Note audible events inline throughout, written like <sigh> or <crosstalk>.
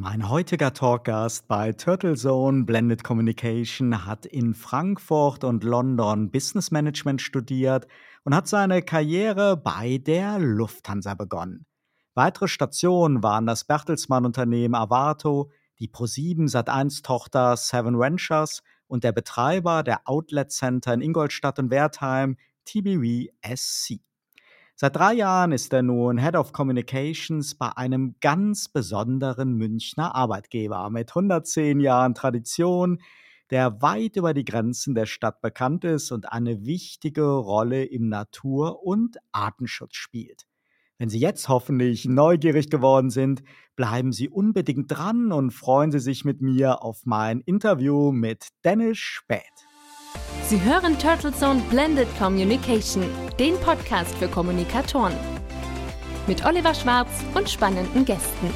Mein heutiger Talkgast bei Turtle Zone Blended Communication hat in Frankfurt und London Business Management studiert und hat seine Karriere bei der Lufthansa begonnen. Weitere Stationen waren das Bertelsmann-Unternehmen Avato, die Pro7 Sat1-Tochter Seven Ventures und der Betreiber der Outlet Center in Ingolstadt und Wertheim, TBV SC. Seit drei Jahren ist er nun Head of Communications bei einem ganz besonderen Münchner Arbeitgeber mit 110 Jahren Tradition, der weit über die Grenzen der Stadt bekannt ist und eine wichtige Rolle im Natur- und Artenschutz spielt. Wenn Sie jetzt hoffentlich neugierig geworden sind, bleiben Sie unbedingt dran und freuen Sie sich mit mir auf mein Interview mit Dennis Späth. Sie hören Turtle Zone Blended Communication, den Podcast für Kommunikatoren. Mit Oliver Schwarz und spannenden Gästen.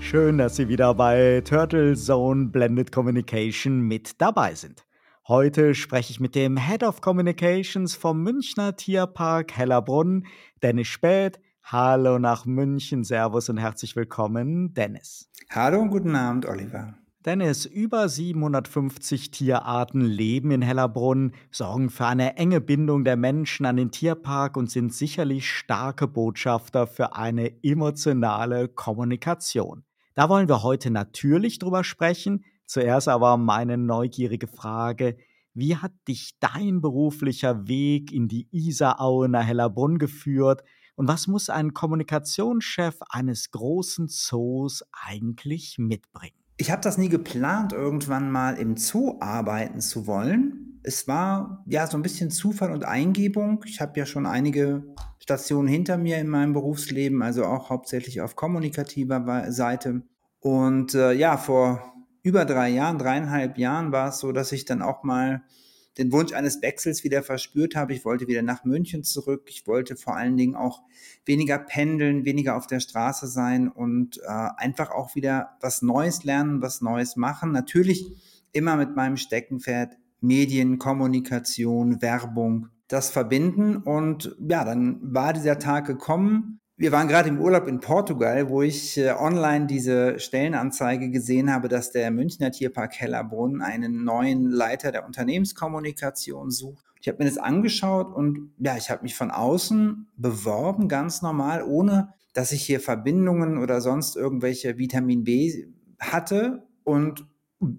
Schön, dass Sie wieder bei Turtle Zone Blended Communication mit dabei sind. Heute spreche ich mit dem Head of Communications vom Münchner Tierpark Hellerbrunn, Dennis Späth. Hallo nach München, Servus und herzlich willkommen, Dennis. Hallo und guten Abend, Oliver. Dennis, über 750 Tierarten leben in Hellerbrunn, sorgen für eine enge Bindung der Menschen an den Tierpark und sind sicherlich starke Botschafter für eine emotionale Kommunikation. Da wollen wir heute natürlich drüber sprechen. Zuerst aber meine neugierige Frage. Wie hat dich dein beruflicher Weg in die Isaraue nach Hellerbrunn geführt? Und was muss ein Kommunikationschef eines großen Zoos eigentlich mitbringen? Ich habe das nie geplant, irgendwann mal im Zoo arbeiten zu wollen. Es war ja so ein bisschen Zufall und Eingebung. Ich habe ja schon einige Stationen hinter mir in meinem Berufsleben, also auch hauptsächlich auf kommunikativer Seite. Und äh, ja, vor über drei Jahren, dreieinhalb Jahren war es so, dass ich dann auch mal den Wunsch eines Wechsels wieder verspürt habe. Ich wollte wieder nach München zurück. Ich wollte vor allen Dingen auch weniger pendeln, weniger auf der Straße sein und äh, einfach auch wieder was Neues lernen, was Neues machen. Natürlich immer mit meinem Steckenpferd Medien, Kommunikation, Werbung, das verbinden. Und ja, dann war dieser Tag gekommen wir waren gerade im Urlaub in Portugal, wo ich äh, online diese Stellenanzeige gesehen habe, dass der Münchner Tierpark Hellerbrunn einen neuen Leiter der Unternehmenskommunikation sucht. Ich habe mir das angeschaut und ja, ich habe mich von außen beworben, ganz normal, ohne dass ich hier Verbindungen oder sonst irgendwelche Vitamin B hatte. Und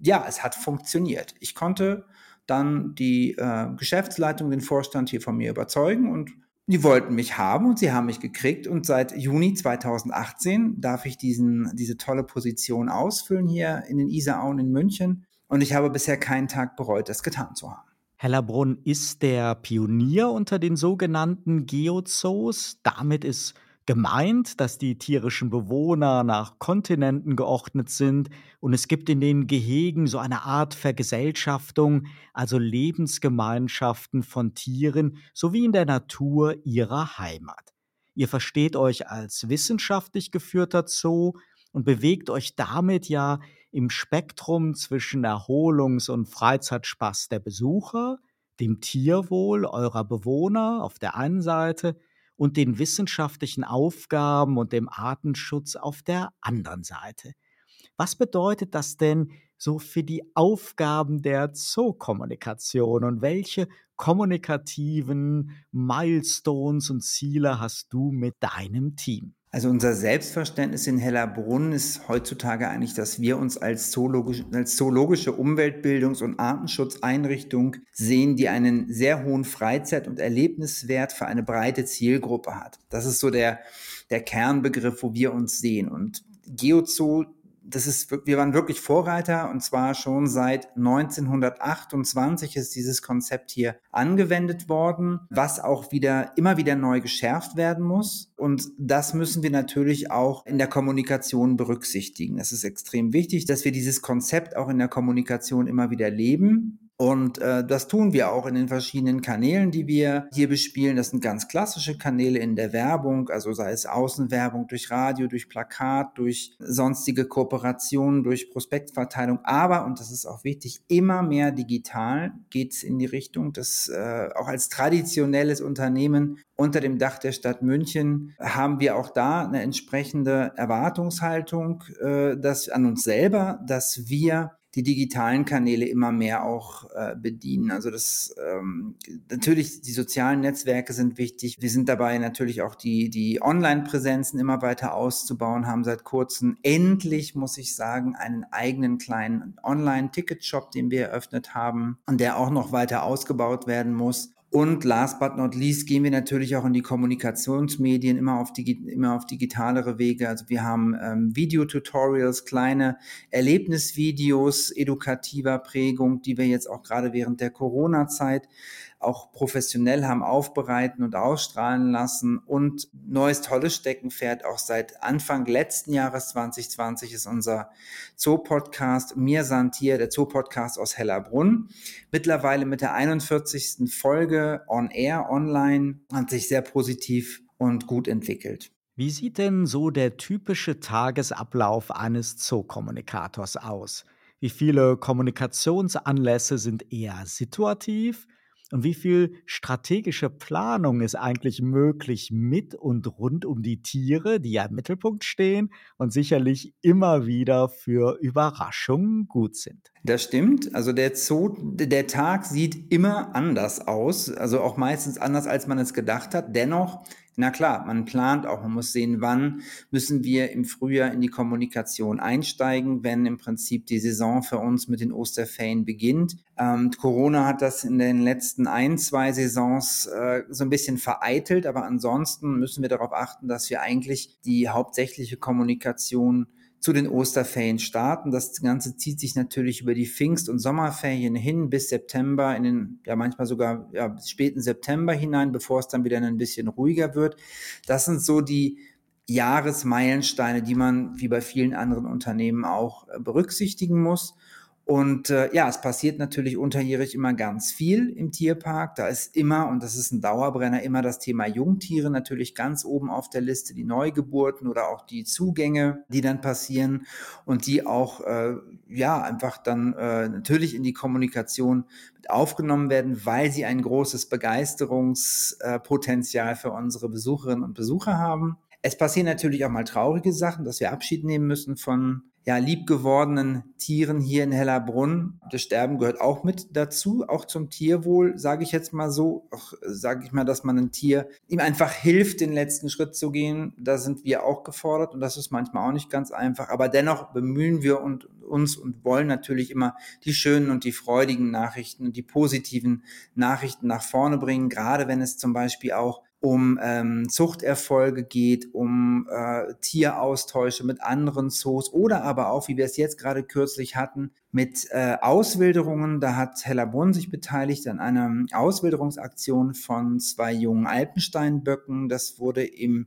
ja, es hat funktioniert. Ich konnte dann die äh, Geschäftsleitung, den Vorstand hier von mir überzeugen und die wollten mich haben und sie haben mich gekriegt und seit Juni 2018 darf ich diesen, diese tolle Position ausfüllen hier in den Isarauen in München und ich habe bisher keinen Tag bereut, das getan zu haben. Hellerbrunn ist der Pionier unter den sogenannten Geozoos. Damit ist gemeint, dass die tierischen Bewohner nach Kontinenten geordnet sind und es gibt in den Gehegen so eine Art Vergesellschaftung, also Lebensgemeinschaften von Tieren sowie in der Natur ihrer Heimat. Ihr versteht euch als wissenschaftlich geführter Zoo und bewegt euch damit ja im Spektrum zwischen Erholungs- und Freizeitspaß der Besucher, dem Tierwohl eurer Bewohner auf der einen Seite und den wissenschaftlichen Aufgaben und dem Artenschutz auf der anderen Seite. Was bedeutet das denn so für die Aufgaben der Zookommunikation und welche kommunikativen Milestones und Ziele hast du mit deinem Team? Also unser Selbstverständnis in Hellerbrunn ist heutzutage eigentlich, dass wir uns als, zoologisch, als zoologische Umweltbildungs- und Artenschutzeinrichtung sehen, die einen sehr hohen Freizeit- und Erlebniswert für eine breite Zielgruppe hat. Das ist so der, der Kernbegriff, wo wir uns sehen. Und Geozoo das ist, wir waren wirklich Vorreiter und zwar schon seit 1928 ist dieses Konzept hier angewendet worden, was auch wieder immer wieder neu geschärft werden muss. Und das müssen wir natürlich auch in der Kommunikation berücksichtigen. Es ist extrem wichtig, dass wir dieses Konzept auch in der Kommunikation immer wieder leben. Und äh, das tun wir auch in den verschiedenen Kanälen, die wir hier bespielen. Das sind ganz klassische Kanäle in der Werbung, also sei es Außenwerbung durch Radio, durch Plakat, durch sonstige Kooperationen, durch Prospektverteilung. Aber, und das ist auch wichtig, immer mehr digital geht es in die Richtung, dass äh, auch als traditionelles Unternehmen unter dem Dach der Stadt München haben wir auch da eine entsprechende Erwartungshaltung äh, dass, an uns selber, dass wir die digitalen Kanäle immer mehr auch äh, bedienen. Also das ähm, natürlich die sozialen Netzwerke sind wichtig. Wir sind dabei natürlich auch die die Online-Präsenzen immer weiter auszubauen. Haben seit kurzem endlich muss ich sagen einen eigenen kleinen Online-Ticket-Shop, den wir eröffnet haben und der auch noch weiter ausgebaut werden muss. Und last but not least gehen wir natürlich auch in die Kommunikationsmedien immer auf, digi immer auf digitalere Wege. Also wir haben ähm, Videotutorials, kleine Erlebnisvideos edukativer Prägung, die wir jetzt auch gerade während der Corona-Zeit auch professionell haben aufbereiten und ausstrahlen lassen. Und neues tolles Steckenpferd auch seit Anfang letzten Jahres 2020 ist unser Zoo-Podcast Mir Santier, der Zoo-Podcast aus Hellerbrunn. Mittlerweile mit der 41. Folge on air, online, hat sich sehr positiv und gut entwickelt. Wie sieht denn so der typische Tagesablauf eines Zookommunikators aus? Wie viele Kommunikationsanlässe sind eher situativ und wie viel strategische Planung ist eigentlich möglich mit und rund um die Tiere, die ja im Mittelpunkt stehen und sicherlich immer wieder für Überraschungen gut sind? Das stimmt. Also der Zoo, der Tag sieht immer anders aus, also auch meistens anders, als man es gedacht hat. Dennoch na klar, man plant auch, man muss sehen, wann müssen wir im Frühjahr in die Kommunikation einsteigen, wenn im Prinzip die Saison für uns mit den Osterferien beginnt. Ähm, Corona hat das in den letzten ein, zwei Saisons äh, so ein bisschen vereitelt, aber ansonsten müssen wir darauf achten, dass wir eigentlich die hauptsächliche Kommunikation zu den Osterferien starten. Das Ganze zieht sich natürlich über die Pfingst- und Sommerferien hin bis September, in den, ja manchmal sogar ja, späten September hinein, bevor es dann wieder ein bisschen ruhiger wird. Das sind so die Jahresmeilensteine, die man wie bei vielen anderen Unternehmen auch äh, berücksichtigen muss. Und äh, ja, es passiert natürlich unterjährig immer ganz viel im Tierpark. Da ist immer, und das ist ein Dauerbrenner, immer das Thema Jungtiere natürlich ganz oben auf der Liste, die Neugeburten oder auch die Zugänge, die dann passieren und die auch, äh, ja, einfach dann äh, natürlich in die Kommunikation mit aufgenommen werden, weil sie ein großes Begeisterungspotenzial für unsere Besucherinnen und Besucher haben. Es passieren natürlich auch mal traurige Sachen, dass wir Abschied nehmen müssen von ja, liebgewordenen Tieren hier in Hellerbrunn. Das Sterben gehört auch mit dazu, auch zum Tierwohl, sage ich jetzt mal so. Sage ich mal, dass man ein Tier ihm einfach hilft, den letzten Schritt zu gehen. Da sind wir auch gefordert und das ist manchmal auch nicht ganz einfach. Aber dennoch bemühen wir und, uns und wollen natürlich immer die schönen und die freudigen Nachrichten und die positiven Nachrichten nach vorne bringen, gerade wenn es zum Beispiel auch um ähm, Zuchterfolge geht, um äh, Tieraustausche mit anderen Zoos oder aber auch, wie wir es jetzt gerade kürzlich hatten, mit äh, Auswilderungen. Da hat Hellerbrunn sich beteiligt an einer Auswilderungsaktion von zwei jungen Alpensteinböcken. Das wurde im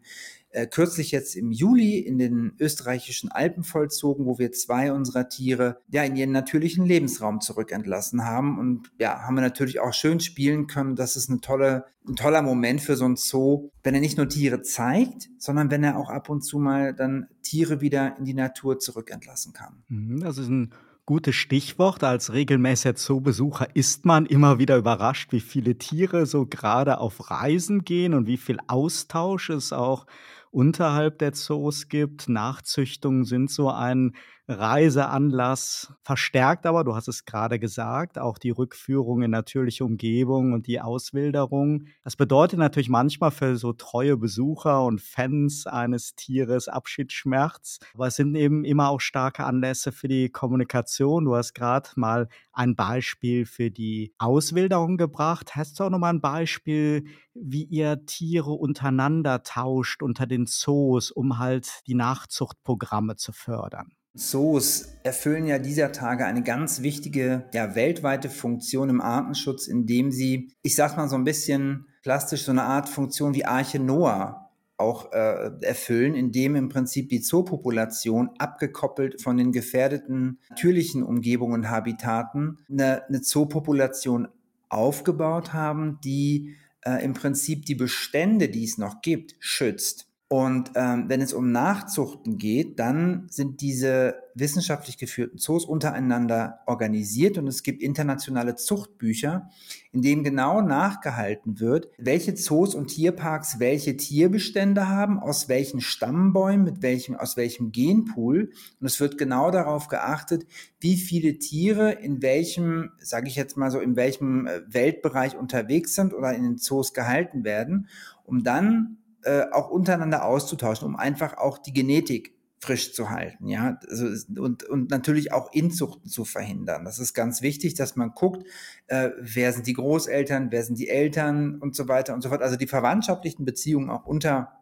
äh, kürzlich jetzt im Juli in den österreichischen Alpen vollzogen, wo wir zwei unserer Tiere ja in ihren natürlichen Lebensraum zurückentlassen haben. Und ja, haben wir natürlich auch schön spielen können. Das ist eine tolle, ein toller Moment für so ein Zoo, wenn er nicht nur Tiere zeigt, sondern wenn er auch ab und zu mal dann Tiere wieder in die Natur zurückentlassen kann. Mhm, das ist ein gutes Stichwort. Als regelmäßiger Zoobesucher ist man immer wieder überrascht, wie viele Tiere so gerade auf Reisen gehen und wie viel Austausch es auch unterhalb der Zoos gibt. Nachzüchtungen sind so ein Reiseanlass verstärkt aber, du hast es gerade gesagt, auch die Rückführung in natürliche Umgebung und die Auswilderung. Das bedeutet natürlich manchmal für so treue Besucher und Fans eines Tieres Abschiedsschmerz, aber es sind eben immer auch starke Anlässe für die Kommunikation. Du hast gerade mal ein Beispiel für die Auswilderung gebracht. Hast du auch noch mal ein Beispiel, wie ihr Tiere untereinander tauscht unter den Zoos, um halt die Nachzuchtprogramme zu fördern? Zoos erfüllen ja dieser Tage eine ganz wichtige, ja, weltweite Funktion im Artenschutz, indem sie, ich sag mal so ein bisschen plastisch, so eine Art Funktion wie Arche Noah auch äh, erfüllen, indem im Prinzip die Zoopopulation abgekoppelt von den gefährdeten natürlichen Umgebungen und Habitaten eine, eine Zoopopulation aufgebaut haben, die äh, im Prinzip die Bestände, die es noch gibt, schützt. Und ähm, wenn es um Nachzuchten geht, dann sind diese wissenschaftlich geführten Zoos untereinander organisiert und es gibt internationale Zuchtbücher, in denen genau nachgehalten wird, welche Zoos und Tierparks welche Tierbestände haben, aus welchen Stammbäumen, mit welchem, aus welchem Genpool. Und es wird genau darauf geachtet, wie viele Tiere in welchem, sage ich jetzt mal so, in welchem äh, Weltbereich unterwegs sind oder in den Zoos gehalten werden, um dann äh, auch untereinander auszutauschen, um einfach auch die Genetik frisch zu halten, ja, also, und, und natürlich auch Inzuchten zu verhindern. Das ist ganz wichtig, dass man guckt, äh, wer sind die Großeltern, wer sind die Eltern und so weiter und so fort. Also die verwandtschaftlichen Beziehungen auch unter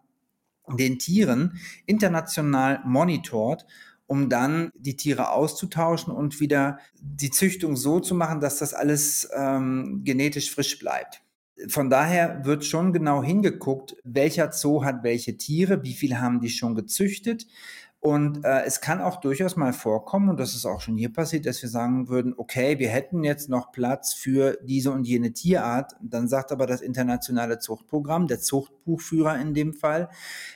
den Tieren international monitort, um dann die Tiere auszutauschen und wieder die Züchtung so zu machen, dass das alles ähm, genetisch frisch bleibt. Von daher wird schon genau hingeguckt, welcher Zoo hat welche Tiere, wie viel haben die schon gezüchtet. Und äh, es kann auch durchaus mal vorkommen, und das ist auch schon hier passiert, dass wir sagen würden, okay, wir hätten jetzt noch Platz für diese und jene Tierart. Dann sagt aber das internationale Zuchtprogramm, der Zuchtbuchführer in dem Fall,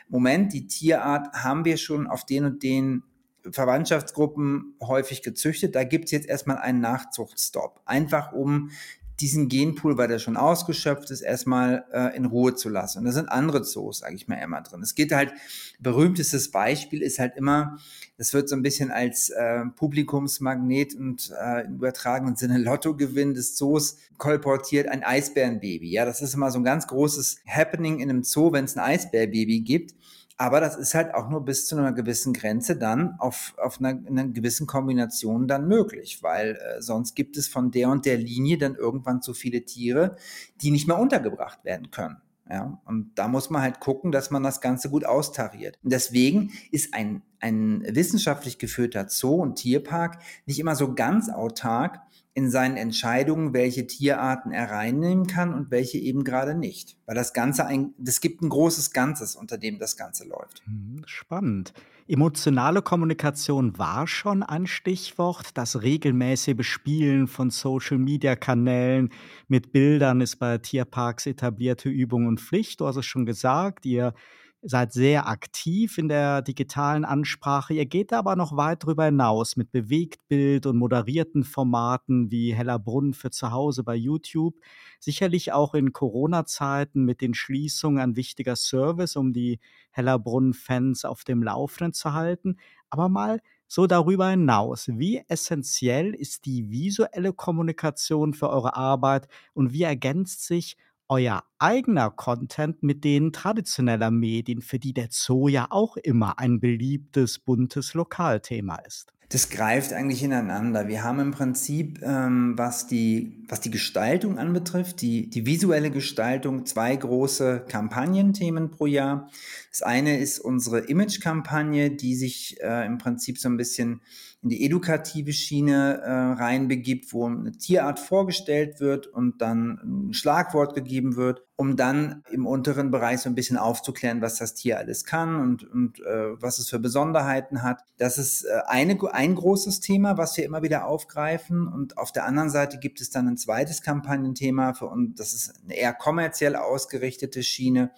Moment, die Tierart haben wir schon auf den und den Verwandtschaftsgruppen häufig gezüchtet. Da gibt es jetzt erstmal einen Nachzuchtstopp. Einfach um diesen Genpool, weil der schon ausgeschöpft ist, erstmal äh, in Ruhe zu lassen. Und da sind andere Zoos, sage ich mal, immer drin. Es geht halt, berühmtestes Beispiel ist halt immer, das wird so ein bisschen als äh, Publikumsmagnet und äh, im übertragenen Sinne Lottogewinn des Zoos kolportiert, ein Eisbärenbaby. Ja, das ist immer so ein ganz großes Happening in einem Zoo, wenn es ein Eisbärbaby gibt. Aber das ist halt auch nur bis zu einer gewissen Grenze dann auf, auf einer, einer gewissen Kombination dann möglich, weil äh, sonst gibt es von der und der Linie dann irgendwann zu viele Tiere, die nicht mehr untergebracht werden können. Ja, und da muss man halt gucken, dass man das Ganze gut austariert. Und deswegen ist ein, ein wissenschaftlich geführter Zoo und Tierpark nicht immer so ganz autark, in seinen Entscheidungen, welche Tierarten er reinnehmen kann und welche eben gerade nicht. Weil das Ganze ein, das gibt ein großes Ganzes, unter dem das Ganze läuft. Hm, spannend. Emotionale Kommunikation war schon ein Stichwort. Das regelmäßige Bespielen von Social-Media-Kanälen mit Bildern ist bei Tierparks etablierte Übung und Pflicht. Du hast es schon gesagt, ihr seid sehr aktiv in der digitalen Ansprache. Ihr geht aber noch weit darüber hinaus mit Bewegtbild und moderierten Formaten wie Hellerbrunn für zu Hause bei YouTube. Sicherlich auch in Corona-Zeiten mit den Schließungen ein wichtiger Service, um die Hellerbrunn-Fans auf dem Laufenden zu halten. Aber mal so darüber hinaus, wie essentiell ist die visuelle Kommunikation für eure Arbeit und wie ergänzt sich euer eigener Content mit denen traditioneller Medien, für die der Zoo ja auch immer ein beliebtes, buntes Lokalthema ist? Das greift eigentlich ineinander. Wir haben im Prinzip, ähm, was, die, was die Gestaltung anbetrifft, die, die visuelle Gestaltung, zwei große Kampagnenthemen pro Jahr. Das eine ist unsere Image-Kampagne, die sich äh, im Prinzip so ein bisschen in die edukative Schiene äh, reinbegibt, wo eine Tierart vorgestellt wird und dann ein Schlagwort gegeben wird, um dann im unteren Bereich so ein bisschen aufzuklären, was das Tier alles kann und, und äh, was es für Besonderheiten hat. Das ist äh, eine, ein großes Thema, was wir immer wieder aufgreifen. Und auf der anderen Seite gibt es dann ein zweites Kampagnenthema für uns, das ist eine eher kommerziell ausgerichtete Schiene,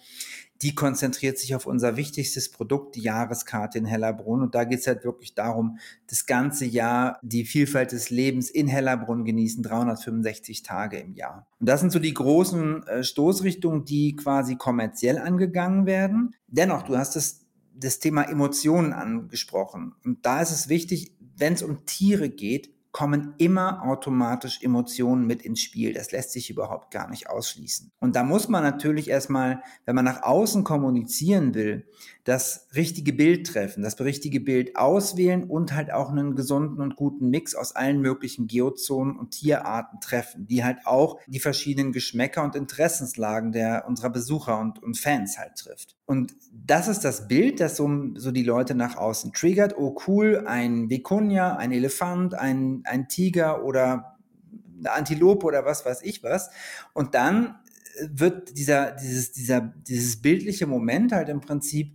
die konzentriert sich auf unser wichtigstes Produkt, die Jahreskarte in Hellerbrunn. Und da geht es halt wirklich darum, das ganze Jahr die Vielfalt des Lebens in Hellerbrunn genießen, 365 Tage im Jahr. Und das sind so die großen äh, Stoßrichtungen, die quasi kommerziell angegangen werden. Dennoch, du hast das, das Thema Emotionen angesprochen. Und da ist es wichtig, wenn es um Tiere geht, kommen immer automatisch Emotionen mit ins Spiel. Das lässt sich überhaupt gar nicht ausschließen. Und da muss man natürlich erstmal, wenn man nach außen kommunizieren will, das richtige Bild treffen, das richtige Bild auswählen und halt auch einen gesunden und guten Mix aus allen möglichen Geozonen und Tierarten treffen, die halt auch die verschiedenen Geschmäcker und Interessenslagen der unserer Besucher und, und Fans halt trifft. Und das ist das Bild, das so, so die Leute nach außen triggert. Oh cool, ein Vikunja, ein Elefant, ein, ein Tiger oder eine Antilope oder was weiß ich was. Und dann wird dieser, dieses, dieser, dieses bildliche Moment halt im Prinzip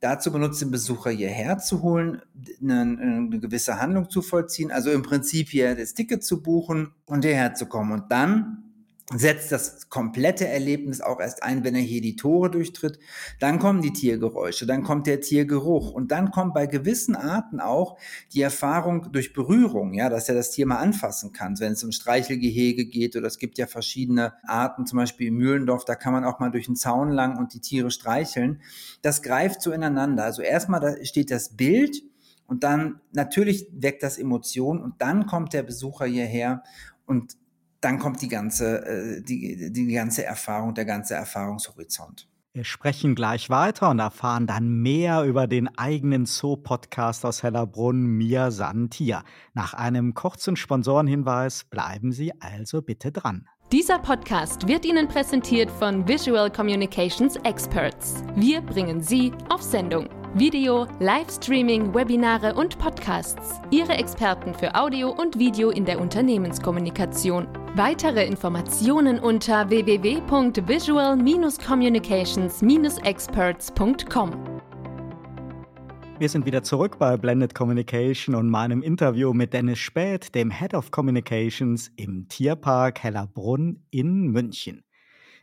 dazu benutzt, den Besucher hierher zu holen, eine, eine, gewisse Handlung zu vollziehen, also im Prinzip hier das Ticket zu buchen und hierher zu kommen. Und dann setzt das komplette Erlebnis auch erst ein, wenn er hier die Tore durchtritt. Dann kommen die Tiergeräusche, dann kommt der Tiergeruch und dann kommt bei gewissen Arten auch die Erfahrung durch Berührung, ja, dass er das Tier mal anfassen kann, wenn es um Streichelgehege geht oder es gibt ja verschiedene Arten, zum Beispiel im Mühlendorf, da kann man auch mal durch den Zaun lang und die Tiere streicheln. Das greift so ineinander. Also erstmal da steht das Bild und dann natürlich weckt das Emotionen und dann kommt der Besucher hierher und dann kommt die ganze, äh, die, die ganze Erfahrung, der ganze Erfahrungshorizont. Wir sprechen gleich weiter und erfahren dann mehr über den eigenen Zoo-Podcast aus Hellerbrunn, Mir Santia. Nach einem kurzen Sponsorenhinweis bleiben Sie also bitte dran. Dieser Podcast wird Ihnen präsentiert von Visual Communications Experts. Wir bringen Sie auf Sendung. Video, Livestreaming, Webinare und Podcasts. Ihre Experten für Audio und Video in der Unternehmenskommunikation. Weitere Informationen unter www.visual-communications-experts.com. Wir sind wieder zurück bei Blended Communication und meinem Interview mit Dennis Späth, dem Head of Communications im Tierpark Hellerbrunn in München.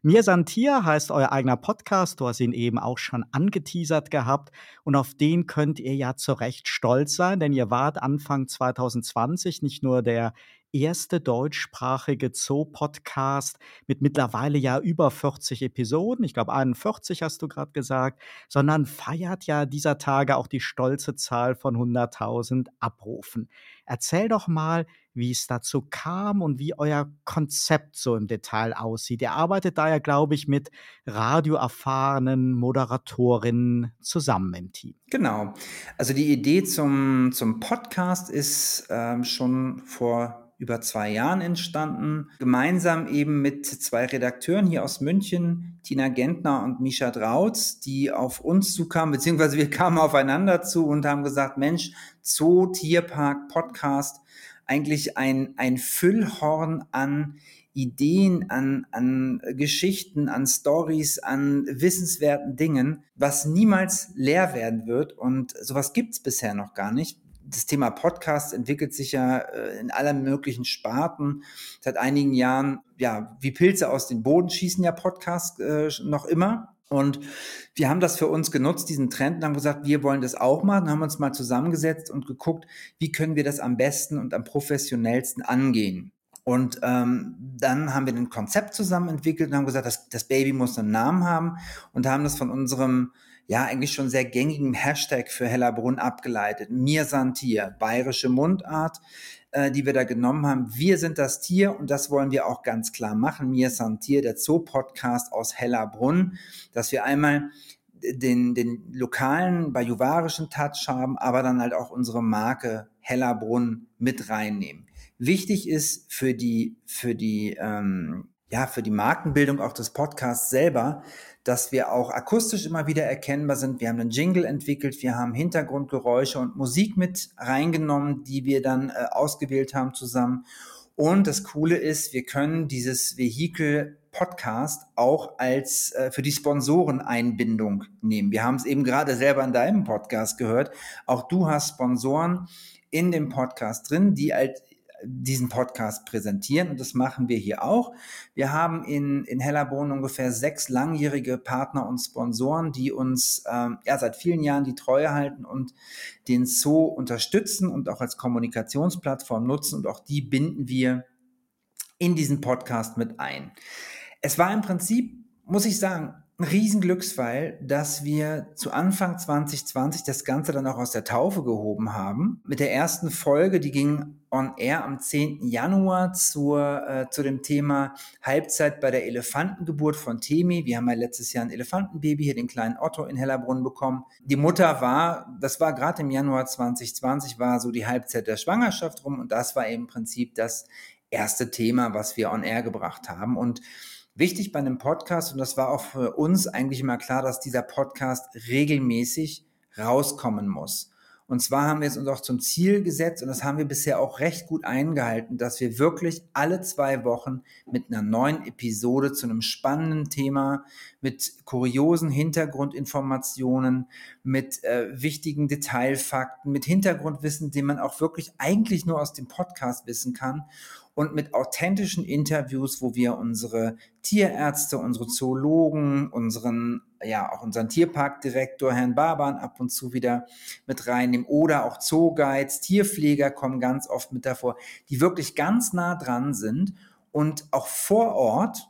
Mir Santier heißt euer eigener Podcast, du hast ihn eben auch schon angeteasert gehabt. Und auf den könnt ihr ja zu Recht stolz sein, denn ihr wart Anfang 2020 nicht nur der erste deutschsprachige Zoo-Podcast mit mittlerweile ja über 40 Episoden, ich glaube 41 hast du gerade gesagt, sondern feiert ja dieser Tage auch die stolze Zahl von 100.000 Abrufen. Erzähl doch mal, wie es dazu kam und wie euer Konzept so im Detail aussieht. Ihr arbeitet da ja, glaube ich, mit radioerfahrenen Moderatorinnen zusammen im Team. Genau. Also die Idee zum, zum Podcast ist ähm, schon vor über zwei Jahren entstanden, gemeinsam eben mit zwei Redakteuren hier aus München, Tina Gentner und Misha Drautz, die auf uns zukamen, beziehungsweise wir kamen aufeinander zu und haben gesagt, Mensch, Zoo, Tierpark, Podcast, eigentlich ein, ein Füllhorn an Ideen, an, an Geschichten, an Stories, an wissenswerten Dingen, was niemals leer werden wird. Und sowas gibt's bisher noch gar nicht das Thema Podcast entwickelt sich ja äh, in allen möglichen Sparten. Seit einigen Jahren, ja, wie Pilze aus dem Boden schießen ja Podcasts äh, noch immer. Und wir haben das für uns genutzt, diesen Trend, und haben gesagt, wir wollen das auch machen, haben uns mal zusammengesetzt und geguckt, wie können wir das am besten und am professionellsten angehen. Und ähm, dann haben wir ein Konzept zusammen entwickelt und haben gesagt, das, das Baby muss einen Namen haben und haben das von unserem ja eigentlich schon sehr gängigen Hashtag für Hellerbrunn abgeleitet. Mir san Tier, bayerische Mundart, äh, die wir da genommen haben. Wir sind das Tier und das wollen wir auch ganz klar machen. Mir san Tier, der Zoo-Podcast aus Hellerbrunn, dass wir einmal den, den lokalen bajuwarischen Touch haben, aber dann halt auch unsere Marke Hellerbrunn mit reinnehmen. Wichtig ist für die, für die, ähm, ja, für die Markenbildung auch des Podcasts selber, dass wir auch akustisch immer wieder erkennbar sind. Wir haben einen Jingle entwickelt, wir haben Hintergrundgeräusche und Musik mit reingenommen, die wir dann äh, ausgewählt haben zusammen. Und das Coole ist, wir können dieses Vehikel Podcast auch als äh, für die Sponsoreneinbindung nehmen. Wir haben es eben gerade selber in deinem Podcast gehört. Auch du hast Sponsoren in dem Podcast drin, die halt diesen Podcast präsentieren und das machen wir hier auch. Wir haben in, in Hellerbrunn ungefähr sechs langjährige Partner und Sponsoren, die uns ähm, ja, seit vielen Jahren die Treue halten und den Zoo unterstützen und auch als Kommunikationsplattform nutzen und auch die binden wir in diesen Podcast mit ein. Es war im Prinzip, muss ich sagen, ein Riesenglücksfall, dass wir zu Anfang 2020 das Ganze dann auch aus der Taufe gehoben haben. Mit der ersten Folge, die ging on air am 10. Januar zur, äh, zu dem Thema Halbzeit bei der Elefantengeburt von Temi. Wir haben ja letztes Jahr ein Elefantenbaby, hier den kleinen Otto in Hellerbrunn bekommen. Die Mutter war, das war gerade im Januar 2020, war so die Halbzeit der Schwangerschaft rum und das war im Prinzip das erste Thema, was wir on air gebracht haben. Und Wichtig bei einem Podcast, und das war auch für uns eigentlich immer klar, dass dieser Podcast regelmäßig rauskommen muss. Und zwar haben wir es uns auch zum Ziel gesetzt und das haben wir bisher auch recht gut eingehalten, dass wir wirklich alle zwei Wochen mit einer neuen Episode zu einem spannenden Thema, mit kuriosen Hintergrundinformationen, mit äh, wichtigen Detailfakten, mit Hintergrundwissen, den man auch wirklich eigentlich nur aus dem Podcast wissen kann und mit authentischen Interviews, wo wir unsere Tierärzte, unsere Zoologen, unseren, ja, auch unseren Tierparkdirektor, Herrn Barban, ab und zu wieder mit reinnehmen oder auch Zooguides, Tierpfleger kommen ganz oft mit davor, die wirklich ganz nah dran sind und auch vor Ort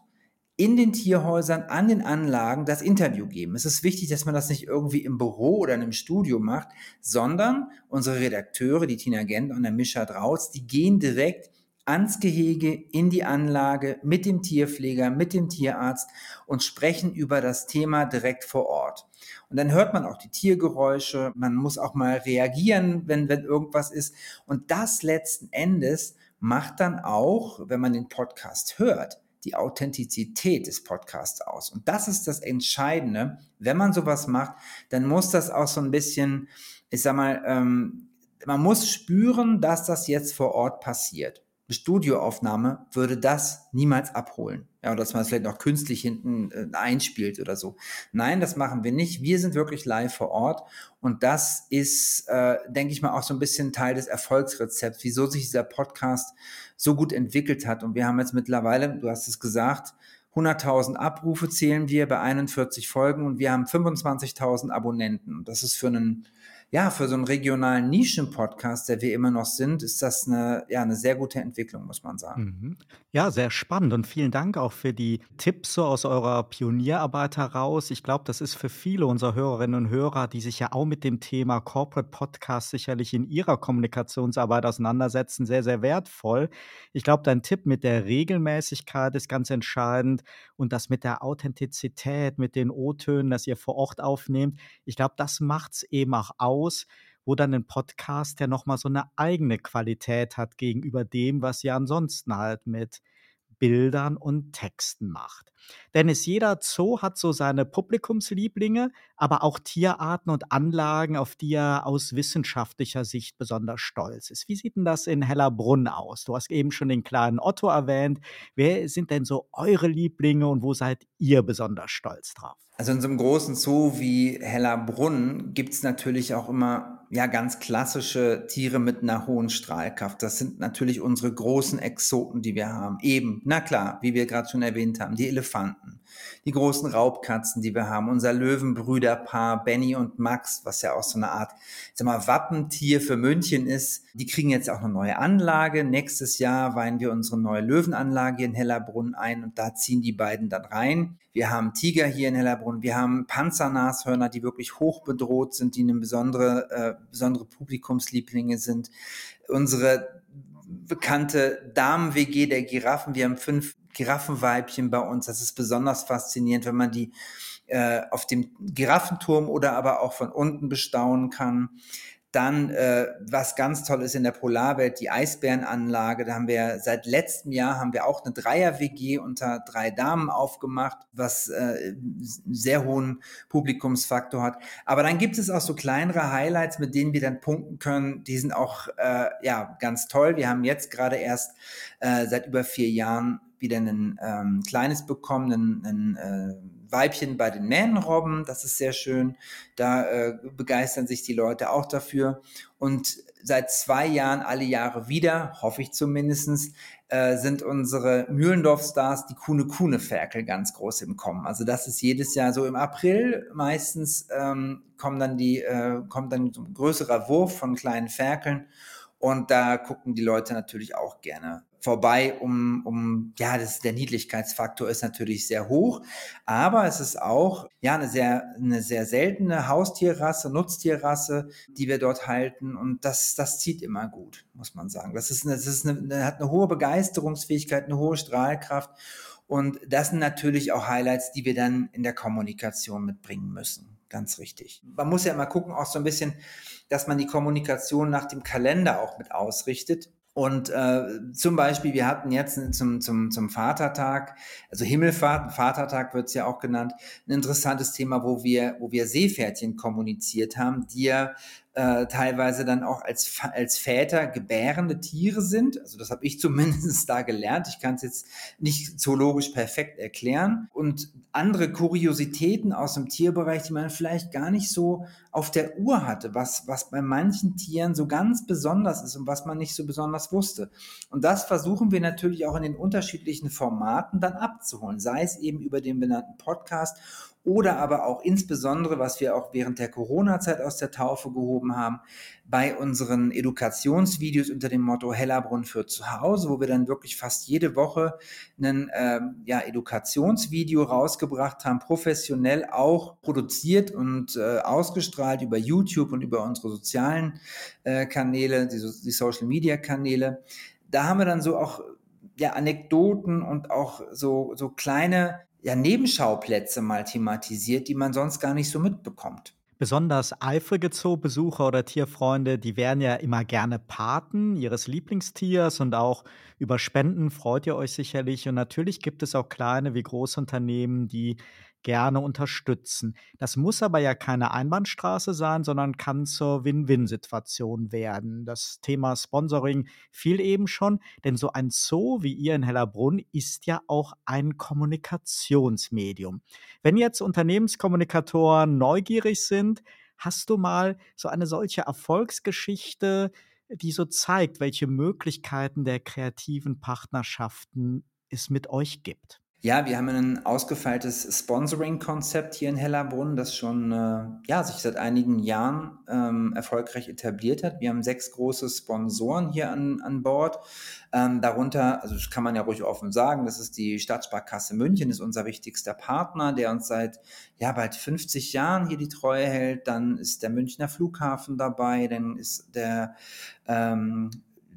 in den Tierhäusern, an den Anlagen das Interview geben. Es ist wichtig, dass man das nicht irgendwie im Büro oder in einem Studio macht, sondern unsere Redakteure, die Tina Gent und der Mischa Drauz, die gehen direkt ans Gehege, in die Anlage mit dem Tierpfleger, mit dem Tierarzt und sprechen über das Thema direkt vor Ort. Und dann hört man auch die Tiergeräusche, man muss auch mal reagieren, wenn, wenn irgendwas ist. Und das letzten Endes macht dann auch, wenn man den Podcast hört, die Authentizität des Podcasts aus. Und das ist das Entscheidende. Wenn man sowas macht, dann muss das auch so ein bisschen, ich sag mal, ähm, man muss spüren, dass das jetzt vor Ort passiert. Studioaufnahme würde das niemals abholen. Ja, oder dass man es vielleicht noch künstlich hinten äh, einspielt oder so. Nein, das machen wir nicht. Wir sind wirklich live vor Ort und das ist, äh, denke ich mal, auch so ein bisschen Teil des Erfolgsrezepts, wieso sich dieser Podcast so gut entwickelt hat. Und wir haben jetzt mittlerweile, du hast es gesagt, 100.000 Abrufe zählen wir bei 41 Folgen und wir haben 25.000 Abonnenten. Das ist für einen ja, für so einen regionalen Nischen-Podcast, der wir immer noch sind, ist das eine, ja, eine sehr gute Entwicklung, muss man sagen. Mhm. Ja, sehr spannend und vielen Dank auch für die Tipps so aus eurer Pionierarbeit heraus. Ich glaube, das ist für viele unserer Hörerinnen und Hörer, die sich ja auch mit dem Thema Corporate Podcast sicherlich in ihrer Kommunikationsarbeit auseinandersetzen, sehr, sehr wertvoll. Ich glaube, dein Tipp mit der Regelmäßigkeit ist ganz entscheidend und das mit der Authentizität, mit den O-Tönen, dass ihr vor Ort aufnehmt. Ich glaube, das macht es eben auch aus aus, wo dann ein Podcast ja nochmal so eine eigene Qualität hat gegenüber dem, was ihr ansonsten halt mit Bildern und Texten macht. Denn es jeder Zoo hat so seine Publikumslieblinge, aber auch Tierarten und Anlagen, auf die er aus wissenschaftlicher Sicht besonders stolz ist. Wie sieht denn das in Hellerbrunn aus? Du hast eben schon den kleinen Otto erwähnt. Wer sind denn so eure Lieblinge und wo seid ihr besonders stolz drauf? Also in so einem großen Zoo wie Hellerbrunn gibt es natürlich auch immer ja ganz klassische Tiere mit einer hohen Strahlkraft. Das sind natürlich unsere großen Exoten, die wir haben. Eben, na klar, wie wir gerade schon erwähnt haben, die Elefanten, die großen Raubkatzen, die wir haben, unser Löwenbrüderpaar Benny und Max, was ja auch so eine Art, sag mal, Wappentier für München ist. Die kriegen jetzt auch eine neue Anlage. Nächstes Jahr weihen wir unsere neue Löwenanlage in Hellerbrunn ein und da ziehen die beiden dann rein. Wir haben Tiger hier in Hellerbrunn. Wir haben Panzernashörner, die wirklich hoch bedroht sind, die eine besondere, äh, besondere Publikumslieblinge sind. Unsere bekannte Damen-WG der Giraffen. Wir haben fünf Giraffenweibchen bei uns. Das ist besonders faszinierend, wenn man die äh, auf dem Giraffenturm oder aber auch von unten bestaunen kann. Dann, äh, was ganz toll ist in der Polarwelt, die Eisbärenanlage. Da haben wir seit letztem Jahr haben wir auch eine Dreier-WG unter drei Damen aufgemacht, was äh, sehr hohen Publikumsfaktor hat. Aber dann gibt es auch so kleinere Highlights, mit denen wir dann punkten können. Die sind auch äh, ja ganz toll. Wir haben jetzt gerade erst äh, seit über vier Jahren wieder ein ähm, kleines bekommen, ein, ein äh, Weibchen bei den Mähnenrobben, das ist sehr schön. Da äh, begeistern sich die Leute auch dafür. Und seit zwei Jahren, alle Jahre wieder, hoffe ich zumindestens, äh, sind unsere Mühlendorf-Stars, die Kuhne-Kuhne-Ferkel, ganz groß im Kommen. Also das ist jedes Jahr so im April meistens ähm, kommen dann die, äh, kommt dann ein größerer Wurf von kleinen Ferkeln und da gucken die Leute natürlich auch gerne vorbei, um, um ja, das, der Niedlichkeitsfaktor ist natürlich sehr hoch, aber es ist auch ja eine sehr, eine sehr seltene Haustierrasse, Nutztierrasse, die wir dort halten und das, das zieht immer gut, muss man sagen. Das ist, eine, das ist eine, hat eine hohe Begeisterungsfähigkeit, eine hohe Strahlkraft und das sind natürlich auch Highlights, die wir dann in der Kommunikation mitbringen müssen. Ganz richtig. Man muss ja immer gucken, auch so ein bisschen, dass man die Kommunikation nach dem Kalender auch mit ausrichtet. Und äh, zum Beispiel, wir hatten jetzt zum, zum, zum Vatertag, also Himmelfahrt, Vatertag wird es ja auch genannt, ein interessantes Thema, wo wir, wo wir Seepferdchen kommuniziert haben, die ja äh, teilweise dann auch als, als Väter gebärende Tiere sind. Also das habe ich <laughs> zumindest da gelernt. Ich kann es jetzt nicht zoologisch perfekt erklären. Und andere Kuriositäten aus dem Tierbereich, die man vielleicht gar nicht so auf der Uhr hatte, was, was bei manchen Tieren so ganz besonders ist und was man nicht so besonders wusste. Und das versuchen wir natürlich auch in den unterschiedlichen Formaten dann abzuholen, sei es eben über den benannten Podcast oder aber auch insbesondere, was wir auch während der Corona-Zeit aus der Taufe gehoben haben, bei unseren Edukationsvideos unter dem Motto Hellerbrunn für zu Hause, wo wir dann wirklich fast jede Woche ein ähm, ja, Edukationsvideo rausgebracht haben, professionell auch produziert und äh, ausgestrahlt über YouTube und über unsere sozialen äh, Kanäle, die, die Social-Media-Kanäle. Da haben wir dann so auch ja, Anekdoten und auch so, so kleine ja, Nebenschauplätze mal thematisiert, die man sonst gar nicht so mitbekommt. Besonders eifrige Zoobesucher oder Tierfreunde, die wären ja immer gerne Paten ihres Lieblingstiers und auch über Spenden freut ihr euch sicherlich. Und natürlich gibt es auch kleine wie große Unternehmen, die gerne unterstützen. Das muss aber ja keine Einbahnstraße sein, sondern kann zur Win-Win-Situation werden. Das Thema Sponsoring fiel eben schon, denn so ein Zoo wie ihr in Hellerbrunn ist ja auch ein Kommunikationsmedium. Wenn jetzt Unternehmenskommunikatoren neugierig sind, hast du mal so eine solche Erfolgsgeschichte, die so zeigt, welche Möglichkeiten der kreativen Partnerschaften es mit euch gibt? Ja, wir haben ein ausgefeiltes Sponsoring-Konzept hier in Hellerbrunn, das schon äh, ja, sich seit einigen Jahren ähm, erfolgreich etabliert hat. Wir haben sechs große Sponsoren hier an, an Bord. Ähm, darunter, also das kann man ja ruhig offen sagen, das ist die Stadtsparkasse München, ist unser wichtigster Partner, der uns seit ja, bald 50 Jahren hier die Treue hält. Dann ist der Münchner Flughafen dabei, dann ist der ähm,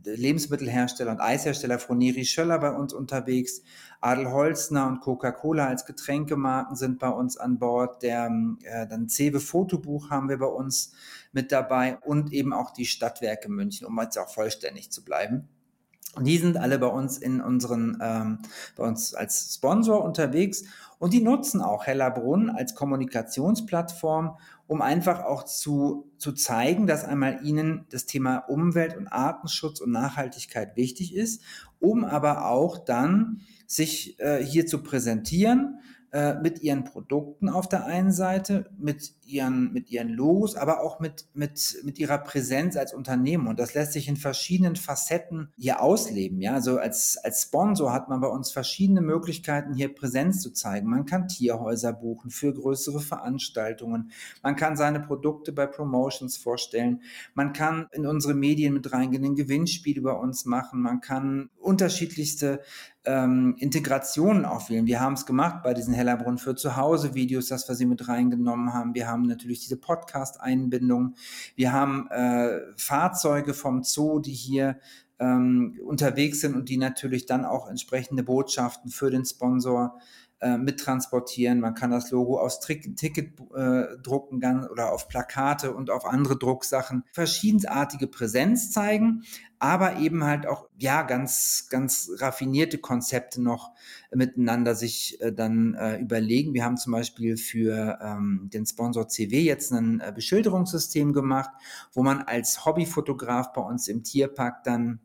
Lebensmittelhersteller und Eishersteller Froneri Schöller bei uns unterwegs. Adel Holzner und Coca-Cola als Getränkemarken sind bei uns an Bord. Der äh, dann Cewe Fotobuch haben wir bei uns mit dabei und eben auch die Stadtwerke München, um jetzt auch vollständig zu bleiben. Und die sind alle bei uns in unseren, ähm, bei uns als Sponsor unterwegs. Und die nutzen auch Hellerbrunn als Kommunikationsplattform, um einfach auch zu, zu zeigen, dass einmal ihnen das Thema Umwelt- und Artenschutz und Nachhaltigkeit wichtig ist, um aber auch dann sich äh, hier zu präsentieren äh, mit ihren Produkten auf der einen Seite, mit ihren, mit ihren Logos, aber auch mit, mit, mit ihrer Präsenz als Unternehmen. Und das lässt sich in verschiedenen Facetten hier ausleben. Ja, also als, als Sponsor hat man bei uns verschiedene Möglichkeiten, hier Präsenz zu zeigen. Man kann Tierhäuser buchen für größere Veranstaltungen. Man kann seine Produkte bei Promotions vorstellen. Man kann in unsere Medien mit reingehen, ein Gewinnspiel über uns machen. Man kann unterschiedlichste ähm, Integrationen aufwählen. Wir haben es gemacht bei diesen Hellerbrunn für zu Hause Videos, dass wir sie mit reingenommen haben. Wir haben haben natürlich diese Podcast-Einbindung. Wir haben äh, Fahrzeuge vom Zoo, die hier ähm, unterwegs sind und die natürlich dann auch entsprechende Botschaften für den Sponsor äh, mittransportieren. Man kann das Logo aus Trick Ticket äh, drucken oder auf Plakate und auf andere Drucksachen. Verschiedensartige Präsenz zeigen, aber eben halt auch, ja, ganz, ganz raffinierte Konzepte noch miteinander sich äh, dann äh, überlegen. Wir haben zum Beispiel für ähm, den Sponsor CW jetzt ein äh, Beschilderungssystem gemacht, wo man als Hobbyfotograf bei uns im Tierpark dann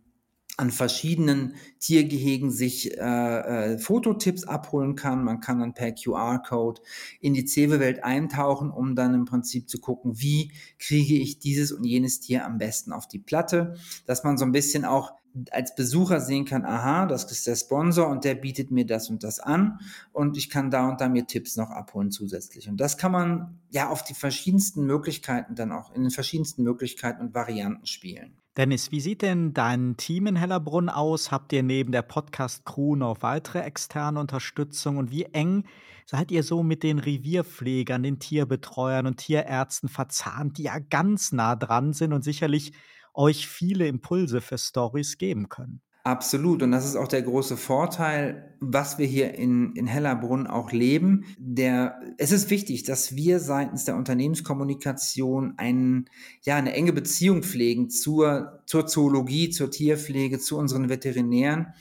an verschiedenen Tiergehegen sich äh, äh, Fototipps abholen kann. Man kann dann per QR-Code in die Zewe-Welt eintauchen, um dann im Prinzip zu gucken, wie kriege ich dieses und jenes Tier am besten auf die Platte, dass man so ein bisschen auch als Besucher sehen kann, aha, das ist der Sponsor und der bietet mir das und das an und ich kann da und da mir Tipps noch abholen zusätzlich. Und das kann man ja auf die verschiedensten Möglichkeiten dann auch in den verschiedensten Möglichkeiten und Varianten spielen. Dennis, wie sieht denn dein Team in Hellerbrunn aus? Habt ihr neben der Podcast-Crew noch weitere externe Unterstützung? Und wie eng seid ihr so mit den Revierpflegern, den Tierbetreuern und Tierärzten verzahnt, die ja ganz nah dran sind und sicherlich euch viele Impulse für Stories geben können? Absolut. Und das ist auch der große Vorteil, was wir hier in, in Hellerbrunn auch leben. Der, es ist wichtig, dass wir seitens der Unternehmenskommunikation ein, ja, eine enge Beziehung pflegen zur, zur Zoologie, zur Tierpflege, zu unseren Veterinären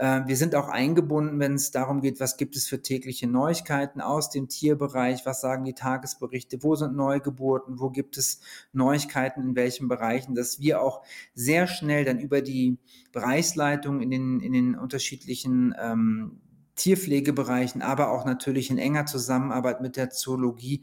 wir sind auch eingebunden, wenn es darum geht, was gibt es für tägliche Neuigkeiten aus dem Tierbereich, was sagen die Tagesberichte, wo sind Neugeburten, wo gibt es Neuigkeiten? In welchen Bereichen, dass wir auch sehr schnell dann über die Bereichsleitung in den, in den unterschiedlichen ähm, Tierpflegebereichen, aber auch natürlich in enger Zusammenarbeit mit der Zoologie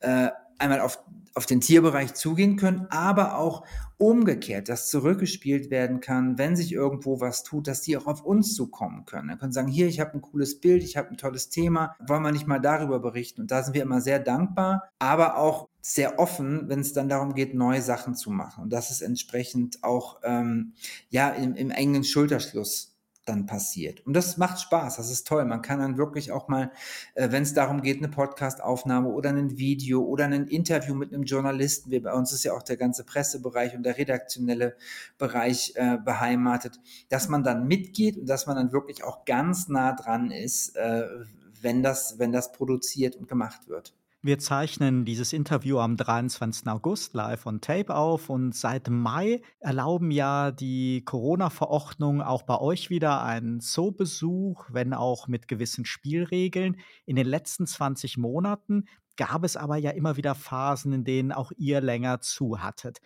äh, einmal auf, auf den Tierbereich zugehen können, aber auch umgekehrt, dass zurückgespielt werden kann, wenn sich irgendwo was tut, dass die auch auf uns zukommen können. Dann können sagen, hier, ich habe ein cooles Bild, ich habe ein tolles Thema, wollen wir nicht mal darüber berichten? Und da sind wir immer sehr dankbar, aber auch sehr offen, wenn es dann darum geht, neue Sachen zu machen. Und das ist entsprechend auch ähm, ja im, im engen Schulterschluss dann passiert. Und das macht Spaß, das ist toll. Man kann dann wirklich auch mal, äh, wenn es darum geht, eine Podcastaufnahme oder ein Video oder ein Interview mit einem Journalisten, wir, bei uns ist ja auch der ganze Pressebereich und der redaktionelle Bereich äh, beheimatet, dass man dann mitgeht und dass man dann wirklich auch ganz nah dran ist, äh, wenn, das, wenn das produziert und gemacht wird. Wir zeichnen dieses Interview am 23. August live on Tape auf und seit Mai erlauben ja die Corona-Verordnung auch bei euch wieder einen Zoobesuch, wenn auch mit gewissen Spielregeln. In den letzten 20 Monaten gab es aber ja immer wieder Phasen, in denen auch ihr länger zu hattet.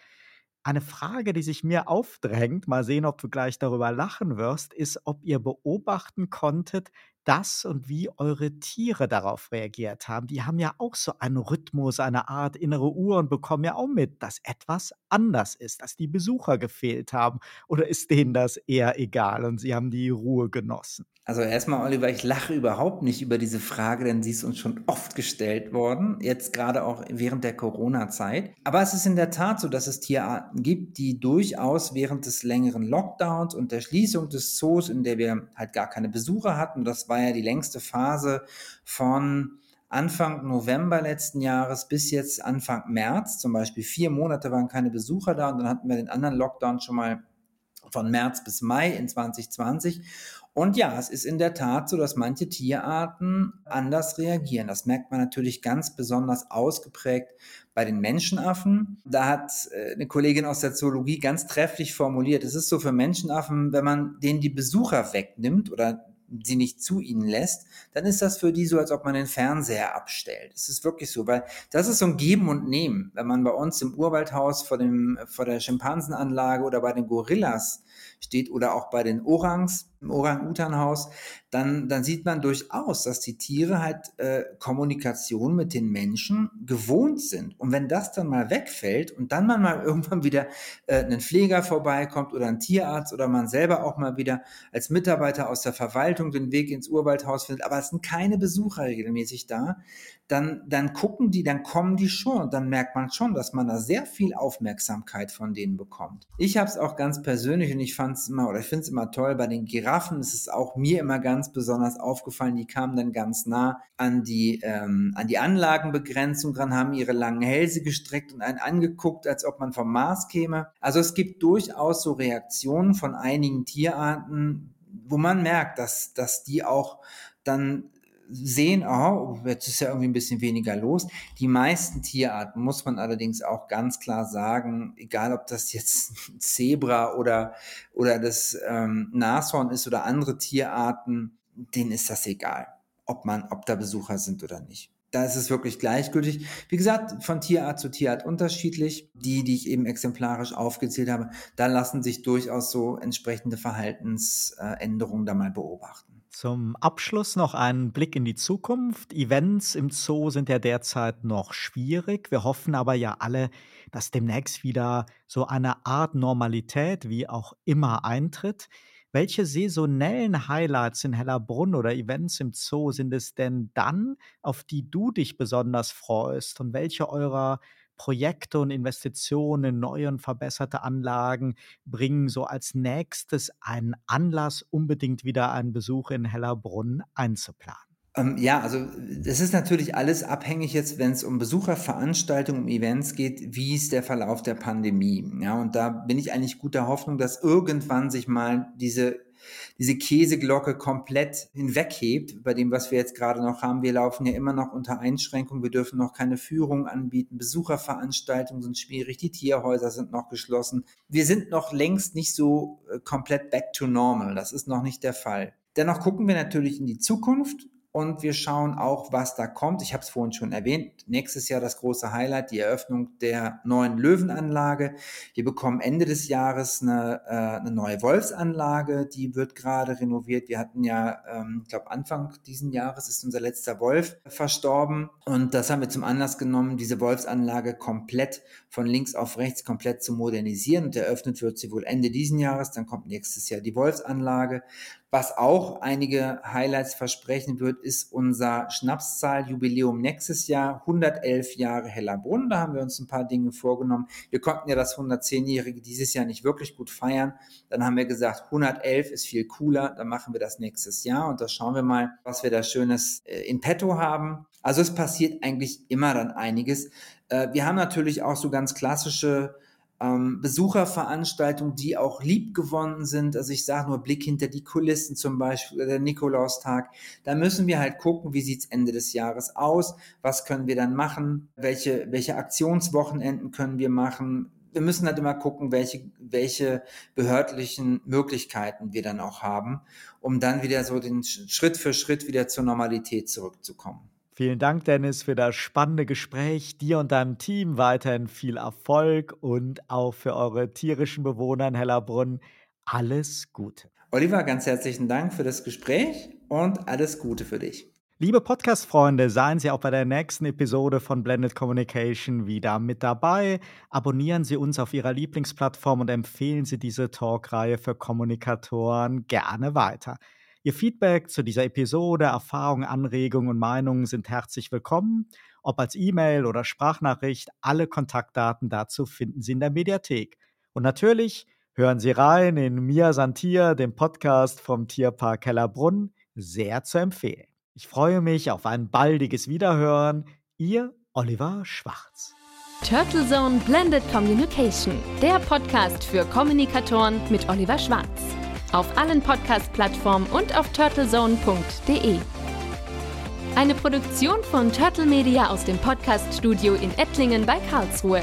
Eine Frage, die sich mir aufdrängt, mal sehen, ob du gleich darüber lachen wirst, ist, ob ihr beobachten konntet, das und wie eure Tiere darauf reagiert haben. Die haben ja auch so einen Rhythmus, eine Art innere Uhr und bekommen ja auch mit, dass etwas anders ist, dass die Besucher gefehlt haben. Oder ist denen das eher egal und sie haben die Ruhe genossen? Also erstmal, Oliver, ich lache überhaupt nicht über diese Frage, denn sie ist uns schon oft gestellt worden, jetzt gerade auch während der Corona-Zeit. Aber es ist in der Tat so, dass es Tierarten gibt, die durchaus während des längeren Lockdowns und der Schließung des Zoos, in der wir halt gar keine Besucher hatten, das war ja die längste Phase von Anfang November letzten Jahres bis jetzt Anfang März, zum Beispiel vier Monate waren keine Besucher da und dann hatten wir den anderen Lockdown schon mal von März bis Mai in 2020. Und ja, es ist in der Tat so, dass manche Tierarten anders reagieren. Das merkt man natürlich ganz besonders ausgeprägt bei den Menschenaffen. Da hat äh, eine Kollegin aus der Zoologie ganz trefflich formuliert, es ist so für Menschenaffen, wenn man denen die Besucher wegnimmt oder sie nicht zu ihnen lässt, dann ist das für die so, als ob man den Fernseher abstellt. Es ist wirklich so, weil das ist so ein Geben und Nehmen. Wenn man bei uns im Urwaldhaus vor, dem, vor der Schimpansenanlage oder bei den Gorillas steht oder auch bei den Orangs im Orang-Utan-Haus, dann, dann sieht man durchaus, dass die Tiere halt äh, Kommunikation mit den Menschen gewohnt sind. Und wenn das dann mal wegfällt und dann man mal <laughs> irgendwann wieder äh, ein Pfleger vorbeikommt oder ein Tierarzt oder man selber auch mal wieder als Mitarbeiter aus der Verwaltung den Weg ins Urwaldhaus findet, aber es sind keine Besucher regelmäßig da, dann, dann gucken die, dann kommen die schon und dann merkt man schon, dass man da sehr viel Aufmerksamkeit von denen bekommt. Ich habe es auch ganz persönlich und ich fand es immer oder ich finde es immer toll bei den Giraffen. Es ist auch mir immer ganz besonders aufgefallen. Die kamen dann ganz nah an die ähm, an die Anlagenbegrenzung dran, haben ihre langen Hälse gestreckt und einen angeguckt, als ob man vom Mars käme. Also es gibt durchaus so Reaktionen von einigen Tierarten, wo man merkt, dass dass die auch dann sehen, oh, jetzt ist ja irgendwie ein bisschen weniger los. Die meisten Tierarten muss man allerdings auch ganz klar sagen, egal ob das jetzt Zebra oder, oder das ähm, Nashorn ist oder andere Tierarten, denen ist das egal, ob man, ob da Besucher sind oder nicht. Da ist es wirklich gleichgültig. Wie gesagt, von Tierart zu Tierart unterschiedlich. Die, die ich eben exemplarisch aufgezählt habe, da lassen sich durchaus so entsprechende Verhaltensänderungen da mal beobachten. Zum Abschluss noch ein Blick in die Zukunft. Events im Zoo sind ja derzeit noch schwierig. Wir hoffen aber ja alle, dass demnächst wieder so eine Art Normalität wie auch immer eintritt. Welche saisonellen Highlights in Hellerbrunn oder Events im Zoo sind es denn dann, auf die du dich besonders freust und welche eurer Projekte und Investitionen in neue und verbesserte Anlagen bringen so als nächstes einen Anlass, unbedingt wieder einen Besuch in Hellerbrunn einzuplanen. Ähm, ja, also das ist natürlich alles abhängig jetzt, wenn es um Besucherveranstaltungen, um Events geht, wie ist der Verlauf der Pandemie. Ja, und da bin ich eigentlich guter Hoffnung, dass irgendwann sich mal diese diese Käseglocke komplett hinweghebt bei dem, was wir jetzt gerade noch haben. Wir laufen ja immer noch unter Einschränkungen. Wir dürfen noch keine Führung anbieten. Besucherveranstaltungen sind schwierig. Die Tierhäuser sind noch geschlossen. Wir sind noch längst nicht so äh, komplett back to normal. Das ist noch nicht der Fall. Dennoch gucken wir natürlich in die Zukunft und wir schauen auch, was da kommt. Ich habe es vorhin schon erwähnt. Nächstes Jahr das große Highlight, die Eröffnung der neuen Löwenanlage. Wir bekommen Ende des Jahres eine, äh, eine neue Wolfsanlage, die wird gerade renoviert. Wir hatten ja, ähm, ich glaube Anfang diesen Jahres ist unser letzter Wolf verstorben und das haben wir zum Anlass genommen, diese Wolfsanlage komplett von links auf rechts komplett zu modernisieren und eröffnet wird sie wohl Ende diesen Jahres. Dann kommt nächstes Jahr die Wolfsanlage. Was auch einige Highlights versprechen wird, ist unser Schnapszahljubiläum nächstes Jahr, 111 Jahre Hellerbrunn. Da haben wir uns ein paar Dinge vorgenommen. Wir konnten ja das 110-Jährige dieses Jahr nicht wirklich gut feiern. Dann haben wir gesagt, 111 ist viel cooler, dann machen wir das nächstes Jahr und da schauen wir mal, was wir da Schönes äh, in petto haben. Also es passiert eigentlich immer dann einiges. Äh, wir haben natürlich auch so ganz klassische ähm, Besucherveranstaltungen, die auch lieb gewonnen sind. Also ich sage nur Blick hinter die Kulissen zum Beispiel, der Nikolaustag. Da müssen wir halt gucken, wie sieht's Ende des Jahres aus, was können wir dann machen, welche, welche Aktionswochenenden können wir machen. Wir müssen halt immer gucken, welche, welche behördlichen Möglichkeiten wir dann auch haben, um dann wieder so den Schritt für Schritt wieder zur Normalität zurückzukommen. Vielen Dank, Dennis, für das spannende Gespräch. Dir und deinem Team weiterhin viel Erfolg und auch für eure tierischen Bewohner in Hellerbrunn alles Gute. Oliver, ganz herzlichen Dank für das Gespräch und alles Gute für dich. Liebe Podcast-Freunde, seien Sie auch bei der nächsten Episode von Blended Communication wieder mit dabei. Abonnieren Sie uns auf Ihrer Lieblingsplattform und empfehlen Sie diese Talkreihe für Kommunikatoren gerne weiter. Ihr Feedback zu dieser Episode, Erfahrungen, Anregungen und Meinungen sind herzlich willkommen. Ob als E-Mail oder Sprachnachricht, alle Kontaktdaten dazu finden Sie in der Mediathek. Und natürlich hören Sie rein in Mia Santier, dem Podcast vom Tierpark Hellerbrunn, sehr zu empfehlen. Ich freue mich auf ein baldiges Wiederhören. Ihr Oliver Schwarz. Turtle Zone Blended Communication, der Podcast für Kommunikatoren mit Oliver Schwarz auf allen Podcast-Plattformen und auf turtlezone.de. Eine Produktion von Turtle Media aus dem Podcast-Studio in Ettlingen bei Karlsruhe.